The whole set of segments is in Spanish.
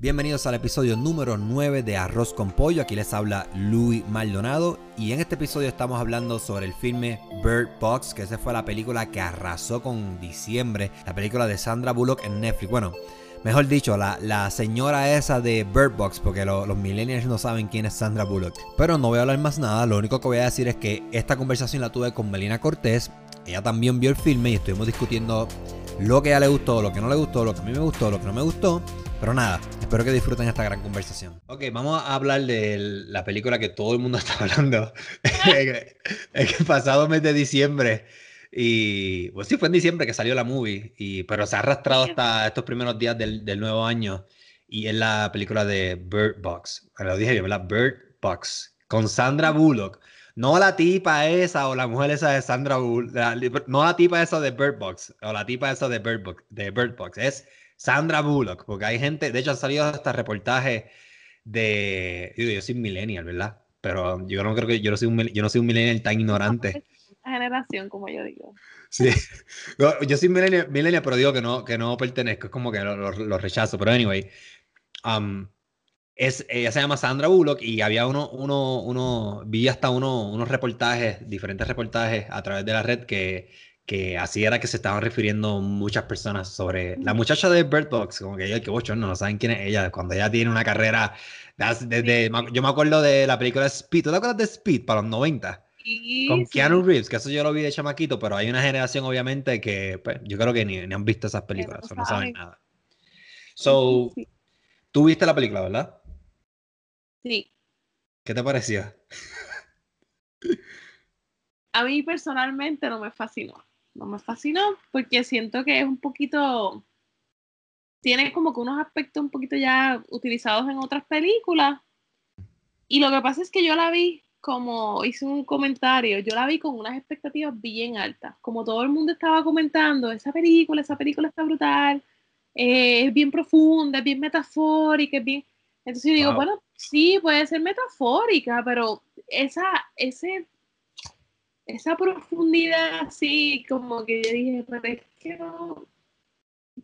Bienvenidos al episodio número 9 de Arroz con Pollo. Aquí les habla Louis Maldonado. Y en este episodio estamos hablando sobre el filme Bird Box, que esa fue la película que arrasó con diciembre. La película de Sandra Bullock en Netflix. Bueno, mejor dicho, la, señora esa de Bird Box, porque los millennials no saben quién es Sandra Bullock. Pero no voy a hablar más nada. Lo único que voy a decir es que esta conversación la tuve con Melina Cortés. Ella también vio el filme y estuvimos discutiendo lo que a ella le gustó, lo que no le gustó, lo que a mí me gustó, lo que no me gustó. Pero nada, espero que disfruten esta gran conversación. Ok, vamos a hablar de la película que todo el mundo está hablando. el pasado mes de diciemre. Y pues sí, fue en diciembre que salió la movie, y, pero se ha arrastrado hasta estos primeros días del, del nuevo año. Y es la película de Bird Box. Lo dije bien, ¿verdad? Bird Box. Con Sandra Bullock. No la tipa esa o la mujer esa de Sandra Bullock. no la tipa esa de Bird Box. O la tipa esa de Bird, Box, de Bird Box. Es Sandra Bullock, porque hay gente, de hecho han salido hasta reportajes de, yo, yo soy millennial, ¿verdad? Pero yo no creo que yo no soy un, yo no soy un millennial tan ignorante. Generación, como yo digo. Sí, yo, soy millennial, pero digo que no, que no pertenezco, es como que lo, rechazo, pero anyway, um, es, ella se llama Sandra Bullock y había uno, uno, uno vi hasta uno, unos reportajes, diferentes reportajes a través de la red que que así era que se estaban refiriendo muchas personas sobre la muchacha de Bird Box, como que ella, que ocho, no, saben quién es ella, cuando ella tiene una carrera, desde, yo me acuerdo de la película Speed, ¿tú te acuerdas de Speed para los 90? Con Keanu Reeves, que eso yo lo vi de chamaquito, pero hay una generación obviamente que pues, yo creo que ni, han visto esas películas, no, no saben nada. So, tú viste la película, ¿verdad? Sí. ¿Qué te pareció? A mí personalmente no me fascinó no me fascinó porque siento que es un poquito, tiene como que unos aspectos un poquito ya utilizados en otras películas. Y lo que pasa es que yo la vi, como hice un comentario, yo la vi con unas expectativas bien altas. Como todo el mundo estaba comentando, esa película, esa película está brutal, eh, es bien profunda, es bien metafórica, es bien... Entonces yo digo, bueno, sí, puede ser metafórica, pero esa, ese esa profundidad así, como que yo dije, pero es que no,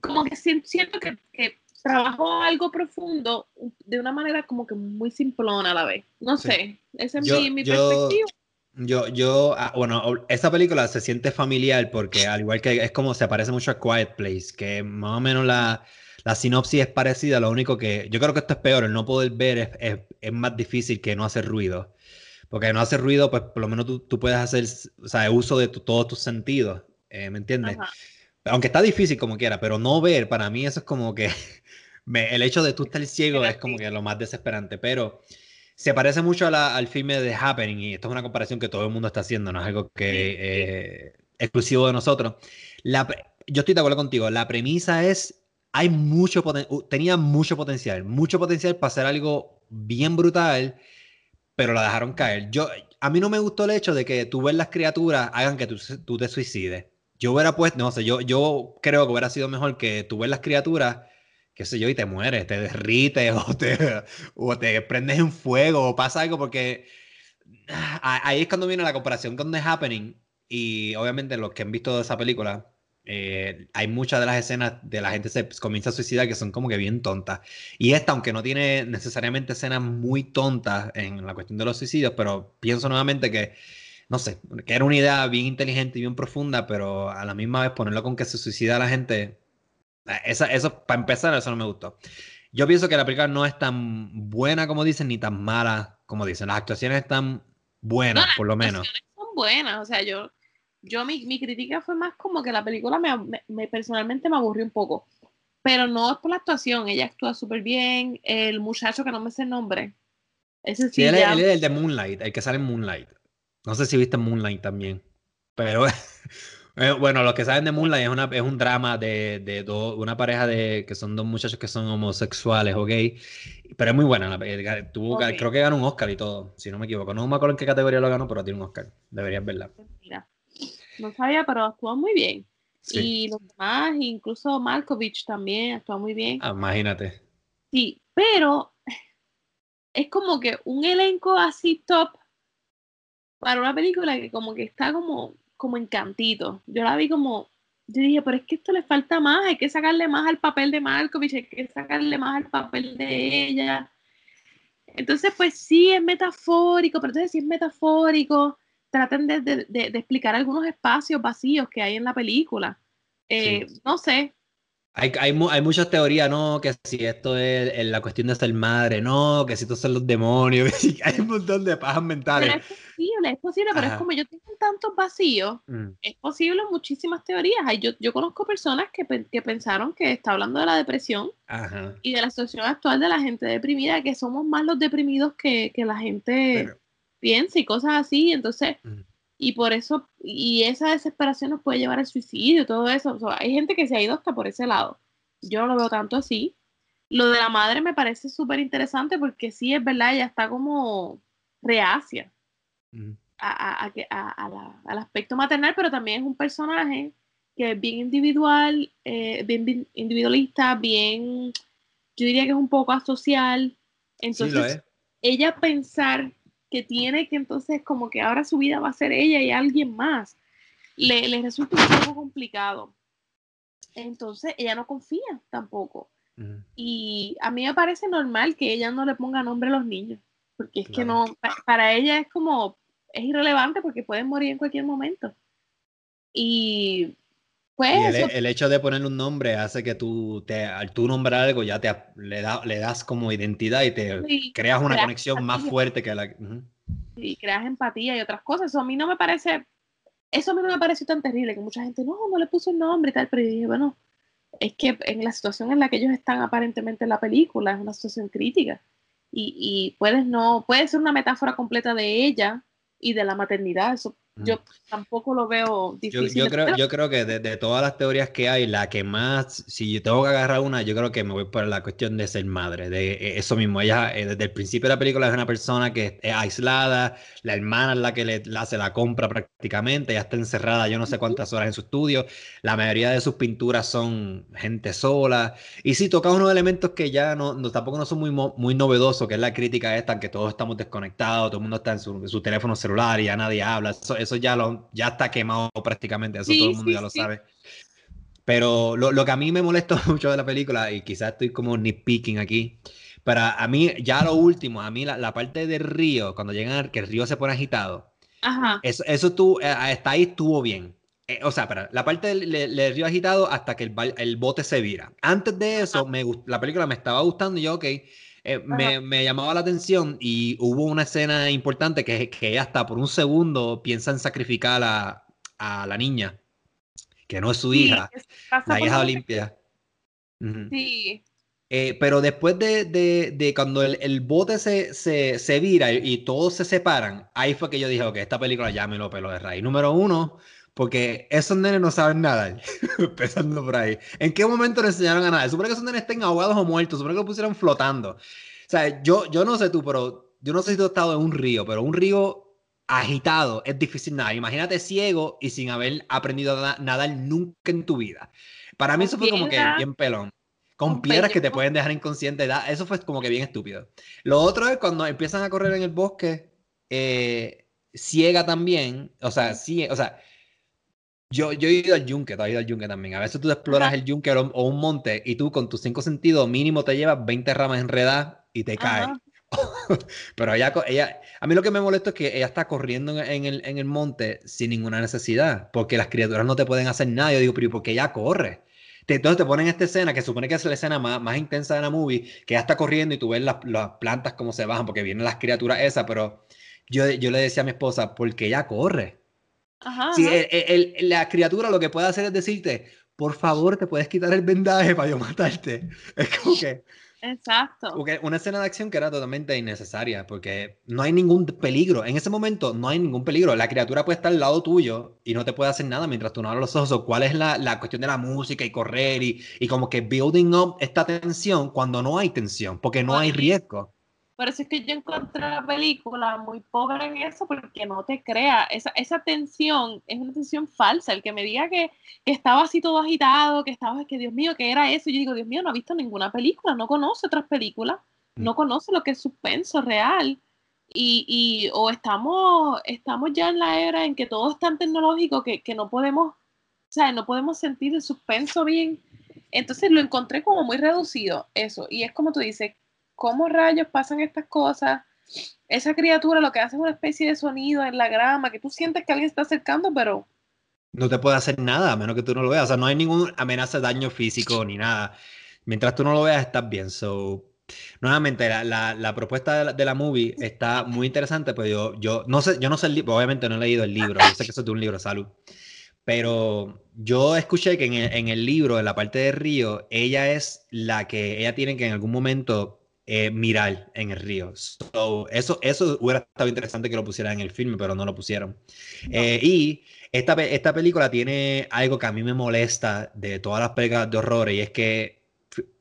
como que siento, que, que trabajó algo profundo de una manera como que muy simplona a la vez. No sé, esa es mi, perspectiva. Yo, yo, ah, bueno, esa película se siente familiar porque al igual que es como se parece mucho a Quiet Place, que más o menos la, la sinopsis es parecida, lo único que yo creo que esto es peor, el no poder ver es, es, es más difícil que no hacer ruido. Porque no hace ruido, pues por lo menos tú, tú puedes hacer o sea, uso de todos tus sentidos, eh, ¿me entiendes? Aunque está difícil como quiera, pero no ver, para mí eso es como que el hecho de tú estar ciego es como que lo más desesperante, pero se parece mucho al filme de Happening y esto es una comparación que todo el mundo está haciendo, no es algo que es eh, exclusivo de nosotros. La, yo estoy de acuerdo contigo, la premisa es, hay mucho tenía mucho potencial, mucho potencial para hacer algo bien brutal pero la dejaron caer. Yo, a mí no me gustó el hecho de que tú ves las criaturas hagan que tú, tú te suicides. Yo hubiera puesto, no sé, yo, yo creo que hubiera sido mejor que tú ves las criaturas, qué sé yo, y te mueres, te derrites o te, o te prendes en fuego o pasa algo porque ah, ahí es cuando viene la comparación con The Happening y obviamente los que han visto esa película eh, hay muchas de las escenas de la gente se comienza a suicidar que son como que bien tontas. Y esta, aunque no tiene necesariamente escenas muy tontas en la cuestión de los suicidios, pero pienso nuevamente que, no sé, que era una idea bien inteligente y bien profunda, pero a la misma vez ponerlo con que se suicida la gente, esa, eso, para empezar, eso no me gustó. Yo pienso que la película no es tan buena como dicen, ni tan mala como dicen. Las actuaciones están buenas, por lo menos. Son buenas, o sea, yo yo mi, mi, crítica fue más como que la película me, me, personalmente me aburrió un poco. Pero no es por la actuación, ella actúa súper bien. El muchacho que no me sé el nombre. Ese sí, él, es el de Moonlight, el que sale en Moonlight. No sé si viste Moonlight también. Pero eh, bueno, los que saben de Moonlight es, una, es un drama de, de una pareja de que son dos muchachos que son homosexuales o gay. Pero es muy buena. Tuvo, Creo que ganó un Oscar y todo, si no me equivoco. No me acuerdo en qué categoría lo ganó, pero tiene un Oscar. Deberías verla. Mira. No sabía, pero actuó muy bien. Y los demás, incluso Malkovich también actuó muy bien. Ah, imagínate. Sí, pero es como que un elenco así top para una película que como que está como, como encantito. Yo la vi como, yo dije, pero es que esto le falta más, hay que sacarle más al papel de Malkovich, hay que sacarle más al papel de ella. Entonces, pues sí, es metafórico, pero entonces sí es metafórico, traten de, explicar algunos espacios vacíos que hay en la película. Eh, no sé, hay, hay, hay, muchas teorías, ¿no? Que si esto es, la cuestión de ser madre, no, que si estos son los demonios, hay un montón de pajas mentales. Pero es posible, es posible, pero es como yo tengo tantos vacíos, mm. es posible muchísimas teorías. Yo, yo conozco personas que, que, pensaron que está hablando de la depresión y de la situación actual de la gente deprimida, que somos más los deprimidos que, que la gente piensa y cosas así. Entonces, mm y por eso, y esa desesperación nos puede llevar al suicidio, todo eso. hay gente que se ha ido hasta por ese lado. Yo no lo veo tanto así. Lo de la madre me parece súper interesante porque sí, es verdad, ella está como reacia a, al aspecto maternal, pero también es un personaje que es bien individual, eh, bien, individualista, bien, yo diría que es un poco asocial. Entonces, ella pensar que tiene que entonces como que ahora su vida va a ser ella y alguien más, le, le resulta un poco complicado. Entonces ella no confía tampoco. Y a mí me parece normal que ella no le ponga nombre a los niños, porque es que no, para ella es como, es irrelevante porque pueden morir en cualquier momento. Y pues, el, hecho de ponerle un nombre hace que tú, te, al tú nombrar algo, ya te le, da, le das como identidad y te creas una conexión más fuerte que la. Sí, creas empatía y otras cosas. Eso a mí no me parece. Eso a mí no me pareció tan terrible, que mucha gente, no, no le puso el nombre y tal, pero yo dije, bueno, es que en la situación en la que ellos están aparentemente en la película, es una situación crítica. Y, y puedes no, puede ser una metáfora completa de ella y de la maternidad, eso yo tampoco lo veo difícil. Yo, creo, yo creo que de, todas las teorías que hay, la que más, si yo tengo que agarrar una, yo creo que me voy por la cuestión de ser madre, de eh, eso mismo. Ella eh, desde el principio de la película es una persona que es aislada, la hermana es la que le, hace la compra prácticamente, ella está encerrada yo no sé cuántas horas en su estudio, la mayoría de sus pinturas son gente sola, y sí, toca unos elementos que ya no, no tampoco no son muy, muy novedosos, que es la crítica esta, que todos estamos desconectados, todo el mundo está en su, teléfono celular y ya nadie habla. Eso, eso ya, lo, ya está quemado prácticamente, eso todo el mundo ya lo sabe. Pero lo, lo, que a mí me molesta mucho de la película, y quizás estoy como nitpicking aquí, pero a mí, ya lo último, a mí la, la parte del río, cuando llegan, que el río se pone agitado, Ajá. eso, eso tú, eh, hasta ahí estuvo bien. Eh, o sea, para, la parte del, río agitado hasta que el, el, bote se vira. Antes de eso, me, la película me estaba gustando y yo, ok, eh, me, llamaba la atención y hubo una escena importante que, que hasta por un segundo piensa en sacrificar a, a la niña, que no es su hija, la hija Olimpia. Sí. Eh, pero después de, de, de cuando el, el bote se, se, se, vira y, todos se separan, ahí fue que yo dije, ok, esta película ya me lo pelo de raíz. Número uno, porque esos nenes no saben nada, empezando por ahí. ¿En qué momento le enseñaron a nada? Supone que esos nenes estén ahogados o muertos, supone que lo pusieron flotando. O sea, yo, yo no sé tú, pero yo no sé si tú has estado en un río, pero un río agitado es difícil nada. Imagínate ciego y sin haber aprendido a nadar nunca en tu vida. Para mí eso fue como que bien pelón. Con, piedras que te pueden dejar inconsciente. Eso fue como que bien estúpido. Lo otro es cuando empiezan a correr en el bosque, eh, ciega también. O sea, sí, o sea, yo, yo he ido al yunque, tú has ido al yunque también. A veces tú exploras el yunque o, un monte y tú con tus cinco sentidos mínimo te llevas 20 ramas enredadas y te caes. Pero ella, ella, a mí lo que me molesta es que ella está corriendo en el, en el monte sin ninguna necesidad, porque las criaturas no te pueden hacer nada. Yo digo, pero ¿por qué ella corre? Entonces te ponen esta escena, que supone que es la escena más, más intensa de la movie, que ella está corriendo y tú ves las, las plantas como se bajan, porque vienen las criaturas esas, pero yo, yo le decía a mi esposa, ¿por qué ella corre? Ajá, la criatura lo que puede hacer es decirte, por favor, te puedes quitar el vendaje para yo matarte. Es como que... Exacto. una escena de acción que era totalmente innecesaria, porque no hay ningún peligro. En ese momento no hay ningún peligro. La criatura puede estar al lado tuyo y no te puede hacer nada mientras tú no abres los ojos. ¿Cuál es la, la cuestión de la música y correr y, y, como que building up esta tensión cuando no hay tensión, porque no hay riesgo? Por eso es que yo encontré la película muy pobre en eso, porque no te crea. Esa, esa tensión es una tensión falsa. El que me diga que, estaba así todo agitado, que estaba, que Dios mío, que era eso. Yo digo, Dios mío, no ha visto ninguna película, no conoce otras películas, mm. no conoce lo que es suspenso real. Y, y o estamos, estamos ya en la era en que todo es tan tecnológico que, que no podemos sea, no podemos sentir el suspenso bien. Entonces lo encontré como muy reducido, eso. Y es como tú dices, ¿cómo rayos pasan estas cosas? Esa criatura lo que hace es una especie de sonido en la grama, que tú sientes que alguien está acercando, pero... No te puede hacer nada, a menos que tú no lo veas. O sea, no hay ninguna amenaza de daño físico ni nada. Mientras tú no lo veas, estás bien. So, nuevamente, la, la, propuesta de la, de la, movie está muy interesante, pero yo, yo no sé, yo no sé el libro, obviamente no he leído el libro, yo sé que eso es de un libro, salud. Pero yo escuché que en el, en el, libro, en la parte de río, ella es la que ella tiene que en algún momento eh, mirar en el río. So, eso, eso hubiera estado interesante que lo pusieran en el filme, pero no lo pusieron. Eh, y esta, esta película tiene algo que a mí me molesta de todas las películas de horror y es que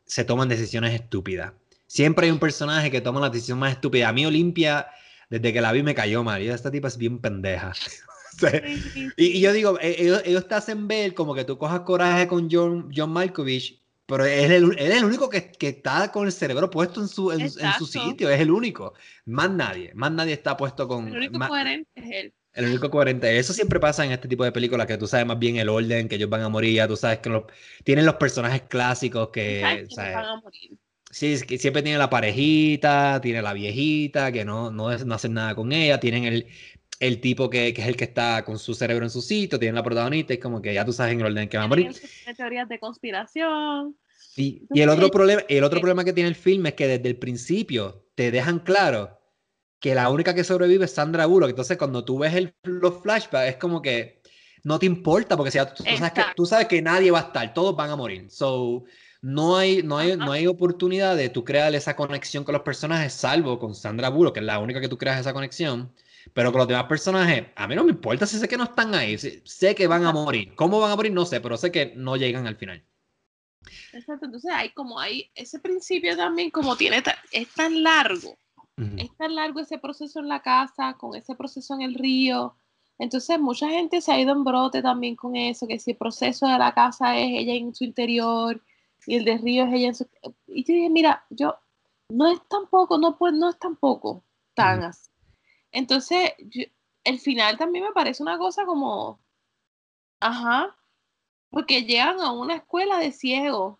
se toman decisiones estúpidas. Siempre hay un personaje que toma la decisión más estúpida. A mí Olimpia, desde que la vi, me cayó mal. Y esta tipa es bien pendeja. y, yo digo, e, ellos, ellos, te hacen ver como que tú cojas coraje con John, John Malkovich, pero él, él es el único que, que, está con el cerebro puesto en su, en, su sitio, es el único. Más nadie, más nadie está puesto con... El único coherente es él. El único coherente. Eso siempre pasa en este tipo de películas, que tú sabes más bien el orden, que ellos van a morir, ya tú sabes que los, tienen los personajes clásicos que... ¿sabes? Van a morir. Sí, que siempre tiene la parejita, tiene la viejita, que no, no, no hacen nada con ella, tienen el, el tipo que, que, es el que está con su cerebro en su sitio, tiene la protagonista, es como que ya tú sabes en el orden que va a morir. teorías de conspiración. Y, y el otro, problema, el otro problema que tiene el film es que desde el principio te dejan claro que la única que sobrevive es Sandra Bullock. Entonces, cuando tú ves el, los flashbacks, es como que no te importa, porque si tú, sabes que, tú sabes que nadie va a estar, todos van a morir. So, no hay, no hay, no hay oportunidad de tú crear esa conexión con los personajes, salvo con Sandra Bullock, que es la única que tú creas esa conexión. Pero con los demás personajes, a mí no me importa si sé que no están ahí. Sé que van a morir. ¿Cómo van a morir? No sé, pero sé que no llegan al final. Exacto, entonces hay como hay ese principio también como tiene, es tan largo, es tan largo ese proceso en la casa, con ese proceso en el río, entonces mucha gente se ha ido en brote también con eso, que si el proceso de la casa es ella en su interior y el de río es ella en su... Y yo dije, mira, yo, no es tampoco, no, pues, no es tampoco tan así. Entonces, el final también me parece una cosa como, ajá, porque llegan a una escuela de ciegos.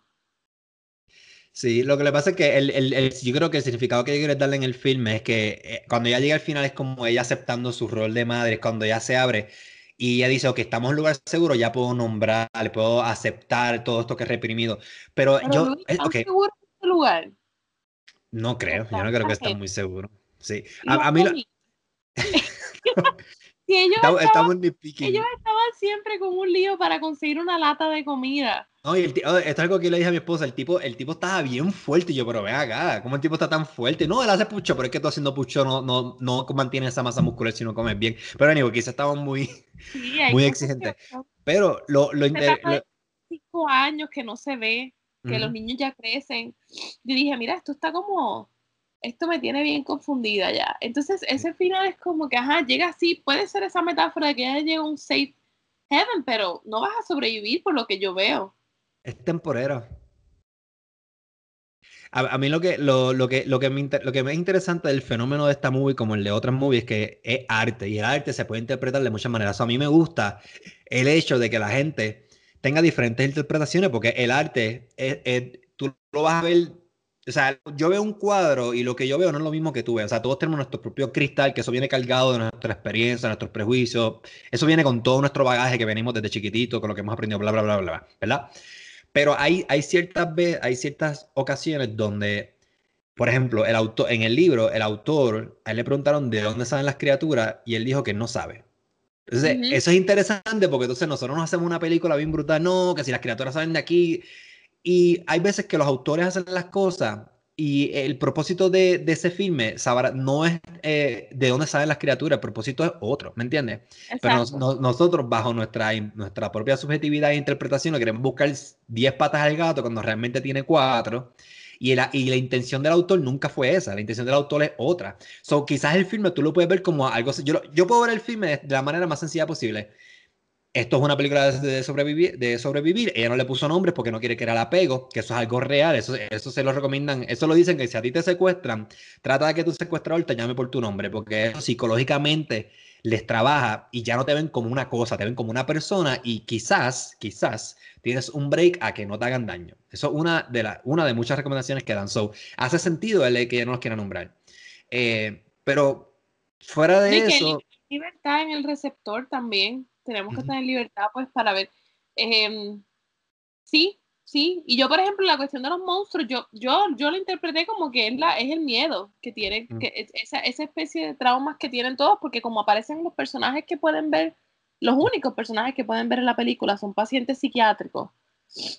Sí, lo que le pasa es que el, el, yo creo que el significado que yo quiero darle en el filme es que eh, cuando ella llega al final es como ella aceptando su rol de madre, cuando ya se abre y ella dice, ok, estamos en un lugar seguro, ya puedo nombrar, le puedo aceptar todo esto que es reprimido. Pero, yo... Eh, okay. seguro en este lugar? No creo, yo no creo que esté muy seguro. Sí, a, a mí... Lo... ellos, estaban, ellos estaban siempre con un lío para conseguir una lata de comida. No, y el esto es algo que le dije a mi esposa, el tipo, el tipo estaba bien fuerte, y yo, pero ve acá, ¿cómo el tipo está tan fuerte? No, él hace pucho, pero es que tú haciendo pucho no, no, no mantiene esa masa muscular si no comes bien. Pero anyway, quizás estaban muy, muy exigentes. Pero lo, lo, Cinco años que no se ve, que los niños ya crecen. Yo dije, mira, esto está como esto me tiene bien confundida ya. Entonces, ese final es como que, ajá, llega así, puede ser esa metáfora de que ya llega un safe heaven, pero no vas a sobrevivir por lo que yo veo. Es temporero. A, mí lo que, lo, lo, que, lo, que me lo que me es interesante del fenómeno de esta movie, como el de otras movies, es que es arte, y el arte se puede interpretar de muchas maneras. a mí me gusta el hecho de que la gente tenga diferentes interpretaciones, porque el arte, es, tú lo vas a ver o sea, yo veo un cuadro y lo que yo veo no es lo mismo que tú ves. O sea, todos tenemos nuestro propio cristal, que eso viene cargado de nuestra experiencia, nuestros prejuicios. Eso viene con todo nuestro bagaje que venimos desde chiquitito, con lo que hemos aprendido, bla, bla, bla, bla, ¿verdad? Pero hay, hay, ciertas, hay ciertas ocasiones donde, por ejemplo, el autor, en el libro, el autor, a él le preguntaron de dónde salen las criaturas y él dijo que no sabe. Entonces, eso es interesante porque entonces nosotros nos hacemos una película bien brutal, no, que si las criaturas salen de aquí, y hay veces que los autores hacen las cosas y el propósito de, de ese filme no es eh, de dónde salen las criaturas, el propósito es otro, ¿me entiendes? Pero nosotros, bajo nuestra, nuestra propia subjetividad e interpretación, queremos buscar 10 patas al gato cuando realmente tiene 4. Y la, y la intención del autor nunca fue esa, la intención del autor es otra. So, quizás el filme tú lo puedes ver como algo. Yo, yo puedo ver el filme de la manera más sencilla posible esto es una película de sobrevivir, de sobrevivir. Ella no le puso nombres porque no quiere que era el apego, que eso es algo real. Eso, eso se lo recomiendan. Eso lo dicen que si a ti te secuestran, trata de que tu secuestrador te llame por tu nombre, porque eso psicológicamente les trabaja y ya no te ven como una cosa, te ven como una persona y quizás, quizás tienes un break a que no te hagan daño. Eso es una de, la, una de muchas recomendaciones que dan. So, hace sentido el que no los quieran nombrar. Eh, pero fuera de eso... libertad en el receptor también. Tenemos que tener libertad pues para ver. Em, sí, Sí, y yo, por ejemplo, la cuestión de los monstruos, yo, yo, yo lo interpreté como que es, la, es el miedo que tienen, que esa, esa especie de traumas que tienen todos, porque como aparecen los personajes que pueden ver, los únicos personajes que pueden ver en la película son pacientes psiquiátricos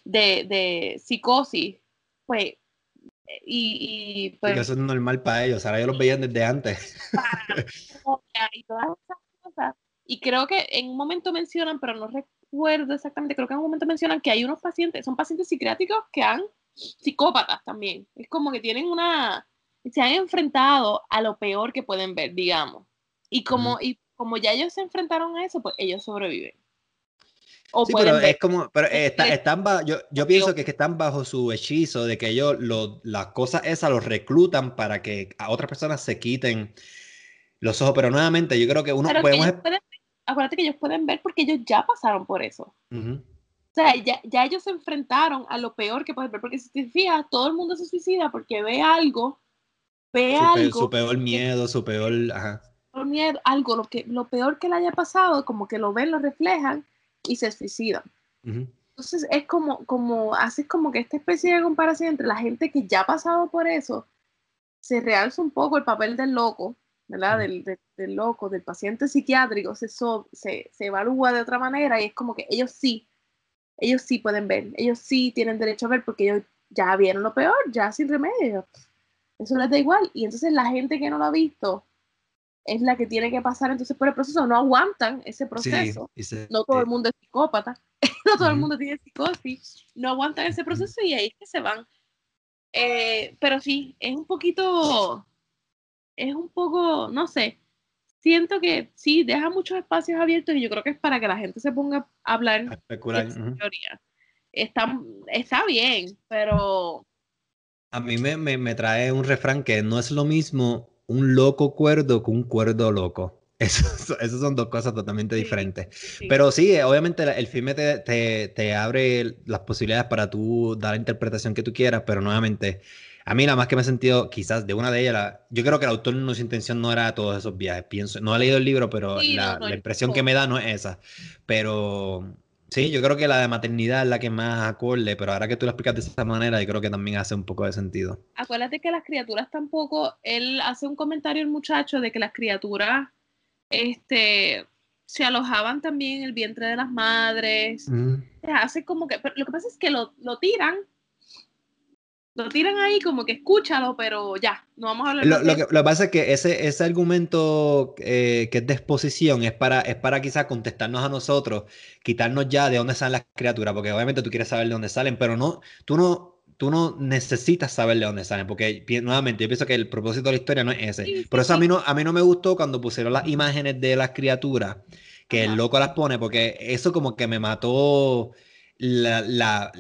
de, de psicosis, pues, y, pues... Y eso es normal para ellos, ahora ellos los veían desde antes. y todas esas cosas. Y creo que en un momento mencionan, pero no recuerdo exactamente, creo que en un momento mencionan que hay unos pacientes, son pacientes psiquiátricos que han psicópatas también. Es como que tienen una, se han enfrentado a lo peor que pueden ver, digamos. Y como, y como ya ellos se enfrentaron a eso, pues ellos sobreviven. O sí, pero es como, pero están yo, yo pienso que, que, están bajo su hechizo de que ellos lo, las cosas esas los reclutan para que a otras personas se quiten los ojos, pero nuevamente yo creo que uno podemos acuérdate que ellos pueden ver porque ellos ya pasaron por eso. O sea, ya, ya, ellos se enfrentaron a lo peor que pueden ver, porque si te fijas, todo el mundo se suicida porque ve algo, ve algo. su peor miedo, su peor, ajá. miedo, algo, lo, que, lo peor que le haya pasado, como que lo ven, lo reflejan y se suicidan. Entonces es como, como, haces como que esta especie de comparación entre la gente que ya ha pasado por eso, se realza un poco el papel del loco, ¿verdad? Del, del, loco, del paciente psiquiátrico, se, se, se, evalúa de otra manera y es como que ellos sí, ellos sí pueden ver, ellos sí tienen derecho a ver porque ellos ya vieron lo peor, ya sin remedio. Eso les da igual. Y entonces la gente que no lo ha visto es la que tiene que pasar entonces por el proceso, no aguantan ese proceso. no todo el mundo es psicópata, no todo el mundo tiene psicosis, no aguantan ese proceso y ahí es que se van. Eh, pero sí, es un poquito es un poco, no sé, siento que sí, deja muchos espacios abiertos y yo creo que es para que la gente se ponga a hablar a especular. teoría. Está, está bien, pero... A mí me, me, trae un refrán que no es lo mismo un loco cuerdo que un cuerdo loco. Esas son dos cosas totalmente diferentes. Pero sí, obviamente el filme te, te, te, abre las posibilidades para tú dar la interpretación que tú quieras, pero nuevamente a mí nada más que me he sentido, quizás de una de ellas, yo creo que el autor no su intención no era todos esos viajes, pienso, no he leído el libro, pero la, impresión que me da no es esa. Pero sí, yo creo que la de maternidad es la que más acorde, pero ahora que tú lo explicas de esa manera, yo creo que también hace un poco de sentido. Acuérdate que las criaturas tampoco, él hace un comentario el muchacho de que las criaturas, este, se alojaban también en el vientre de las madres. Hace como que, lo que pasa es que lo, lo tiran lo tiran ahí como que escúchalo, pero ya, no vamos a hablar lo, lo, que, lo que pasa es que ese, ese argumento eh, que es de exposición es para, es para quizás contestarnos a nosotros, quitarnos ya de dónde salen las criaturas, porque obviamente tú quieres saber de dónde salen, pero no, tú no, tú no necesitas saber de dónde salen, porque nuevamente yo pienso que el propósito de la historia no es ese. Por eso a mí no, a mí no me gustó cuando pusieron las imágenes de las criaturas, que el loco las pone, porque eso como que me mató la, la,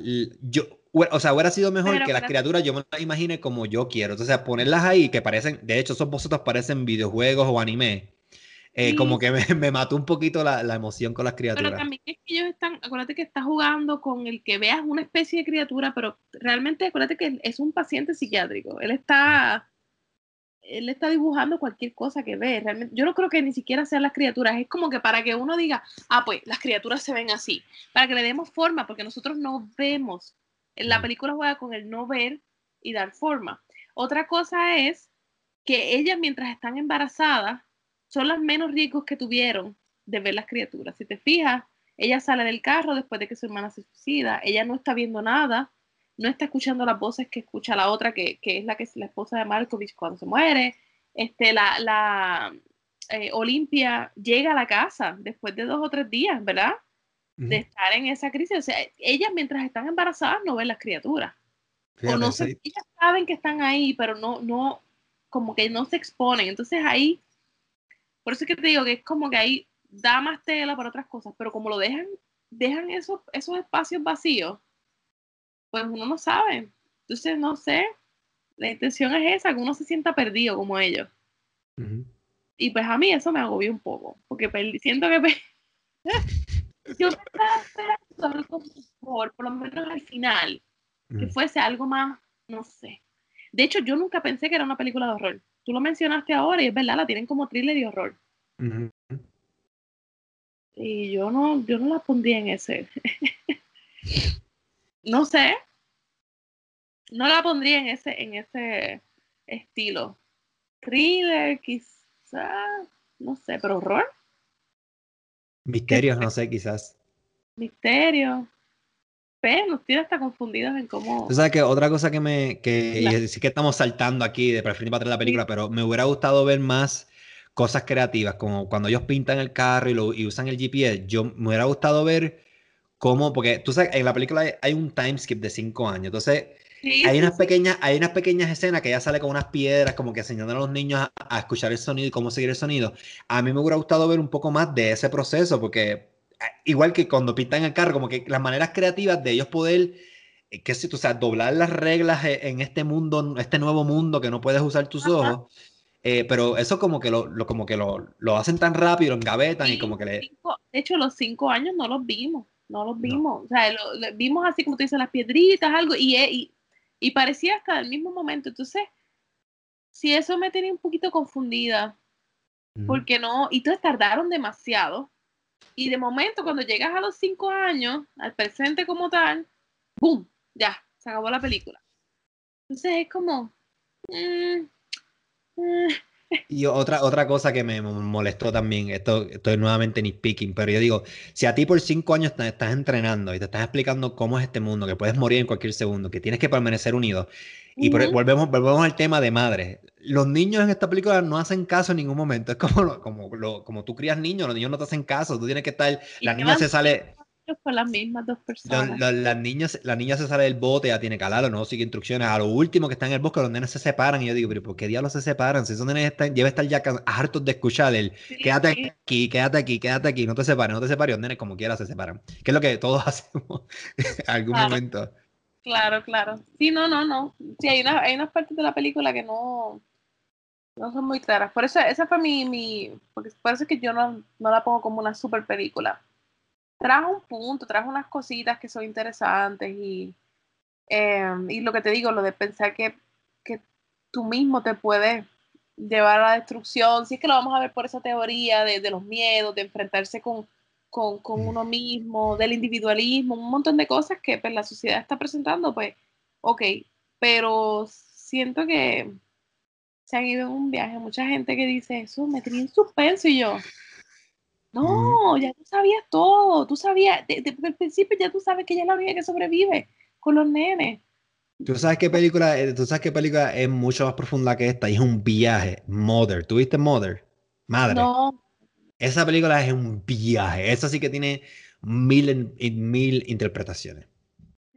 yo, o sea, hubiera sido mejor que las criaturas yo me las imagine como yo quiero. Entonces, ponerlas ahí, que parecen, de hecho, esos bocetos parecen videojuegos o anime. Eh, como que me, me, mató un poquito la, la, emoción con las criaturas. Pero también es que ellos están, acuérdate que estás jugando con el que veas una especie de criatura, pero realmente acuérdate que es un paciente psiquiátrico. Él está, él está dibujando cualquier cosa que ve. Realmente, yo no creo que ni siquiera sean las criaturas. Es como que para que uno diga, ah, pues las criaturas se ven así. Para que le demos forma, porque nosotros no vemos la película juega con el no ver y dar forma. Otra cosa es que ellas mientras están embarazadas son las menos riesgos que tuvieron de ver las criaturas. Si te fijas, ella sale del carro después de que su hermana se suicida, ella no está viendo nada, no está escuchando las voces que escucha la otra, que, es la que es la esposa de Malkovich cuando se muere. Este, la, la eh, Olimpia llega a la casa después de dos o tres días, ¿verdad? De estar en esa crisis. O sea, ellas mientras están embarazadas no ven las criaturas. o no se, ellas saben que están ahí, pero no, no, como que no se exponen. Entonces ahí, por eso es que te digo que es como que ahí da más tela para otras cosas, pero como lo dejan, dejan esos, esos espacios vacíos, pues uno no sabe. Entonces, no sé, la intención es esa, que uno se sienta perdido como ellos. Y pues a mí eso me agobió un poco, porque siento que yo pensaba algo mejor, por lo menos al final, que fuese algo más, no sé. De hecho, yo nunca pensé que era una película de horror. Tú lo mencionaste ahora y es verdad, la tienen como thriller y horror. Y yo no, yo no la pondría en ese. no sé. No la pondría en ese, en ese estilo. Thriller, quizás, no sé, pero horror. Misterios, no sé, quizás. Misterio. Pero nos tiene hasta confundidos en cómo. Tú sabes que otra cosa que me. que sí que estamos saltando aquí de preferir para la película, pero me hubiera gustado ver más cosas creativas, como cuando ellos pintan el carro y, lo, y usan el GPS. Yo me hubiera gustado ver cómo. Porque tú sabes, en la película hay, un time skip de cinco años. Entonces. Hay, unas pequeñas, hay unas pequeñas escenas que ella sale con unas piedras, como que enseñando a los niños a, a, escuchar el sonido y cómo seguir el sonido. A mí me hubiera gustado ver un poco más de ese proceso, porque igual que cuando pintan el carro, como que las maneras creativas de ellos poder, eh, qué sé tú, o sea, doblar las reglas e, en este mundo, este nuevo mundo que no puedes usar tus ojos. Eh, pero eso como que lo, como que lo, lo, hacen tan rápido, lo engavetan y como que le... de hecho, los cinco años no los vimos, no los vimos. O sea, lo, vimos así como tú dices, las piedritas, algo, y, eh, y, y parecía hasta el mismo momento. Entonces, si eso me tenía un poquito confundida, porque no, y entonces tardaron demasiado y de momento, cuando llegas a los cinco años, al presente como tal, ¡boom! Ya, se acabó la película. Entonces es como... Mm, mm. Y otra, otra cosa que me molestó también, esto estoy nuevamente ni speaking, pero yo digo, si a ti por cinco años te estás entrenando y te estás explicando cómo es este mundo, que puedes morir en cualquier segundo, que tienes que permanecer unido, y volvemos, volvemos al tema de madre. Los niños en esta película no hacen caso en ningún momento. Es como, como, como tú crías niños, los niños no te hacen caso. Tú tienes que estar. La niña se sale. Con las mismas dos personas. La, la, niña, la niña se sale del bote, ya tiene hablarlo, no sigue instrucciones. A lo último que está en el bosque, los nenes se separan. Y yo digo, pero ¿por qué diablos se separan? Si esos nenes están, debe estar ya hartos de escuchar el quédate aquí, quédate aquí, quédate aquí, no te separes, no te separes. Los nenes como quiera se separan. Que es lo que todos hacemos en algún momento. Claro, claro. Sí, no, no, no. Sí, hay, una, hay unas partes de la película que no, no son muy claras. Por eso, esa fue mi, mi porque por eso es que yo no, no la pongo como una super película. Trajo un punto, trajo unas cositas que son interesantes y, em, y lo que te digo, lo de pensar que, que tú mismo te puedes llevar a la destrucción, si es que lo vamos a ver por esa teoría de, de los miedos, de enfrentarse con, con, con, uno mismo, del individualismo, un montón de cosas que pues, la sociedad está presentando, pues, ok, pero siento que se han ido en un viaje, mucha gente que dice eso, me tenía en suspenso y yo, no, ya tú sabías todo, tú sabías, desde el principio ya tú sabes que ella es la única que sobrevive con los nenes. Tú sabes qué película, eh, tú sabes qué película es mucho más profunda que esta y es un viaje, Mother, ¿tuviste Mother? Madre. No, esa película es un viaje. Esa sí que tiene mil, mil interpretaciones.